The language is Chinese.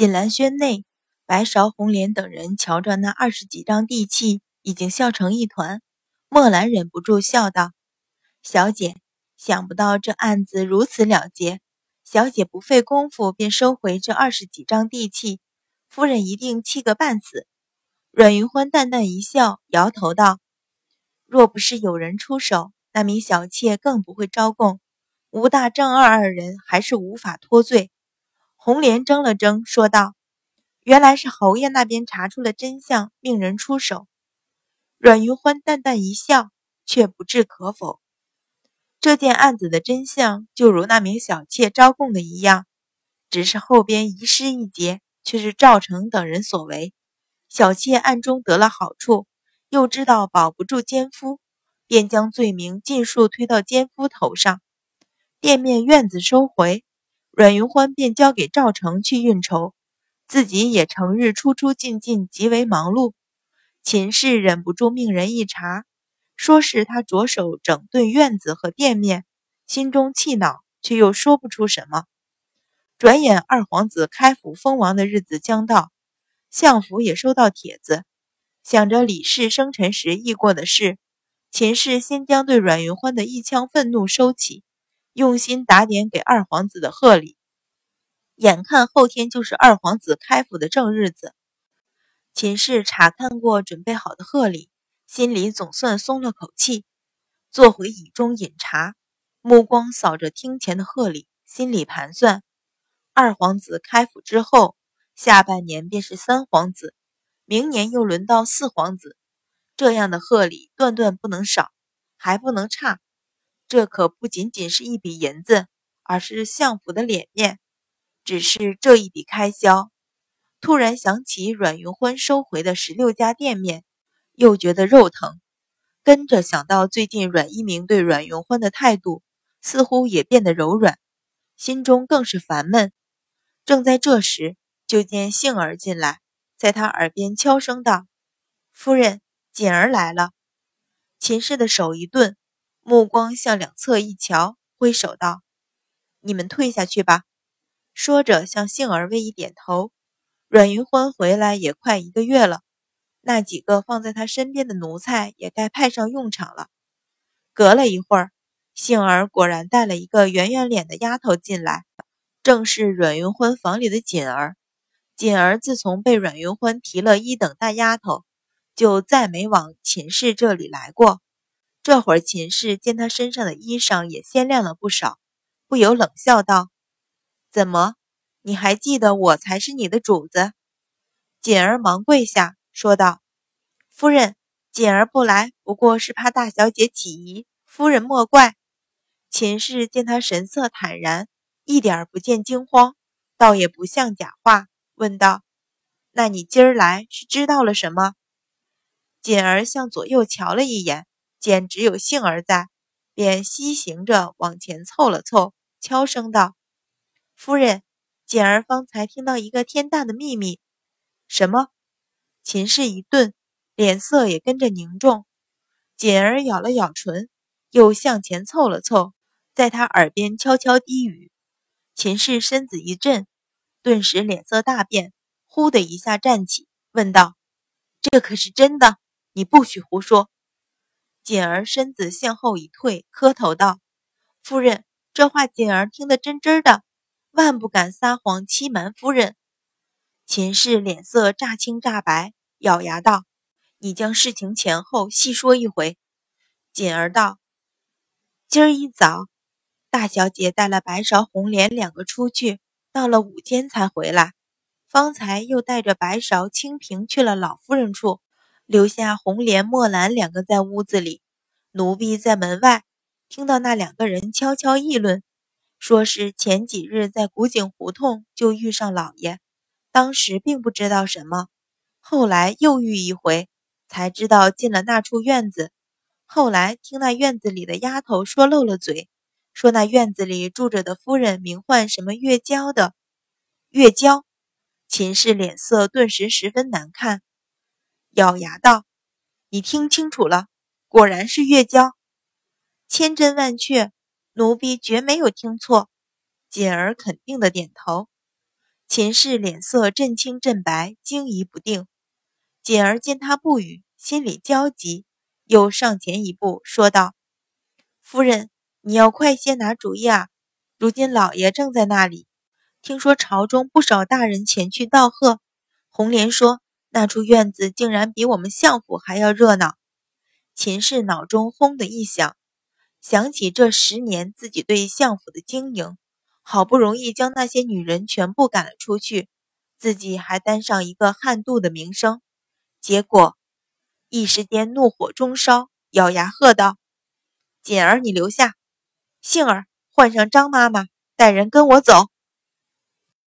锦兰轩内，白芍、红莲等人瞧着那二十几张地契，已经笑成一团。墨兰忍不住笑道：“小姐，想不到这案子如此了结。小姐不费功夫便收回这二十几张地契，夫人一定气个半死。”阮云欢淡淡一笑，摇头道：“若不是有人出手，那名小妾更不会招供。吴大、郑二二人还是无法脱罪。”红莲怔了怔，说道：“原来是侯爷那边查出了真相，命人出手。”阮云欢淡淡一笑，却不置可否。这件案子的真相，就如那名小妾招供的一样，只是后边遗失一节，却是赵成等人所为。小妾暗中得了好处，又知道保不住奸夫，便将罪名尽数推到奸夫头上。店面院子收回，阮云欢便交给赵成去运筹，自己也成日出出进进，极为忙碌。秦氏忍不住命人一查，说是他着手整顿院子和店面，心中气恼，却又说不出什么。转眼二皇子开府封王的日子将到，相府也收到帖子，想着李氏生辰时议过的事，秦氏先将对阮云欢的一腔愤怒收起，用心打点给二皇子的贺礼。眼看后天就是二皇子开府的正日子。秦氏查看过准备好的贺礼，心里总算松了口气，坐回椅中饮茶，目光扫着厅前的贺礼，心里盘算：二皇子开府之后，下半年便是三皇子，明年又轮到四皇子，这样的贺礼断断不能少，还不能差。这可不仅仅是一笔银子，而是相府的脸面。只是这一笔开销。突然想起阮云欢收回的十六家店面，又觉得肉疼。跟着想到最近阮一鸣对阮云欢的态度，似乎也变得柔软，心中更是烦闷。正在这时，就见杏儿进来，在他耳边悄声道：“夫人，锦儿来了。”秦氏的手一顿，目光向两侧一瞧，挥手道：“你们退下去吧。”说着向杏儿微一点头。阮云欢回来也快一个月了，那几个放在他身边的奴才也该派上用场了。隔了一会儿，杏儿果然带了一个圆圆脸的丫头进来，正是阮云欢房里的锦儿。锦儿自从被阮云欢提了一等大丫头，就再没往秦氏这里来过。这会儿秦氏见他身上的衣裳也鲜亮了不少，不由冷笑道：“怎么？”你还记得我才是你的主子？锦儿忙跪下说道：“夫人，锦儿不来，不过是怕大小姐起疑，夫人莫怪。”秦氏见他神色坦然，一点不见惊慌，倒也不像假话，问道：“那你今儿来是知道了什么？”锦儿向左右瞧了一眼，见只有杏儿在，便西行着往前凑了凑，悄声道：“夫人。”简儿方才听到一个天大的秘密，什么？秦氏一顿，脸色也跟着凝重。简儿咬了咬唇，又向前凑了凑，在他耳边悄悄低语。秦氏身子一震，顿时脸色大变，呼的一下站起，问道：“这可是真的？你不许胡说！”锦儿身子向后一退，磕头道：“夫人，这话锦儿听得真真的。”万不敢撒谎欺瞒夫人。秦氏脸色乍青乍白，咬牙道：“你将事情前后细说一回。”锦儿道：“今儿一早，大小姐带了白芍、红莲两个出去，到了午间才回来。方才又带着白芍、清平去了老夫人处，留下红莲、墨兰两个在屋子里。奴婢在门外听到那两个人悄悄议论。”说是前几日在古井胡同就遇上老爷，当时并不知道什么，后来又遇一回，才知道进了那处院子。后来听那院子里的丫头说漏了嘴，说那院子里住着的夫人名唤什么月娇的。月娇，秦氏脸色顿时十分难看，咬牙道：“你听清楚了，果然是月娇，千真万确。”奴婢绝没有听错，锦儿肯定的点头。秦氏脸色阵青阵白，惊疑不定。锦儿见他不语，心里焦急，又上前一步说道：“夫人，你要快些拿主意啊！如今老爷正在那里，听说朝中不少大人前去道贺。红莲说那处院子竟然比我们相府还要热闹。”秦氏脑中轰的一响，想起这十年自己对相府的经营。好不容易将那些女人全部赶了出去，自己还担上一个悍妒的名声，结果一时间怒火中烧，咬牙喝道：“锦儿，你留下！杏儿，换上张妈妈，带人跟我走。”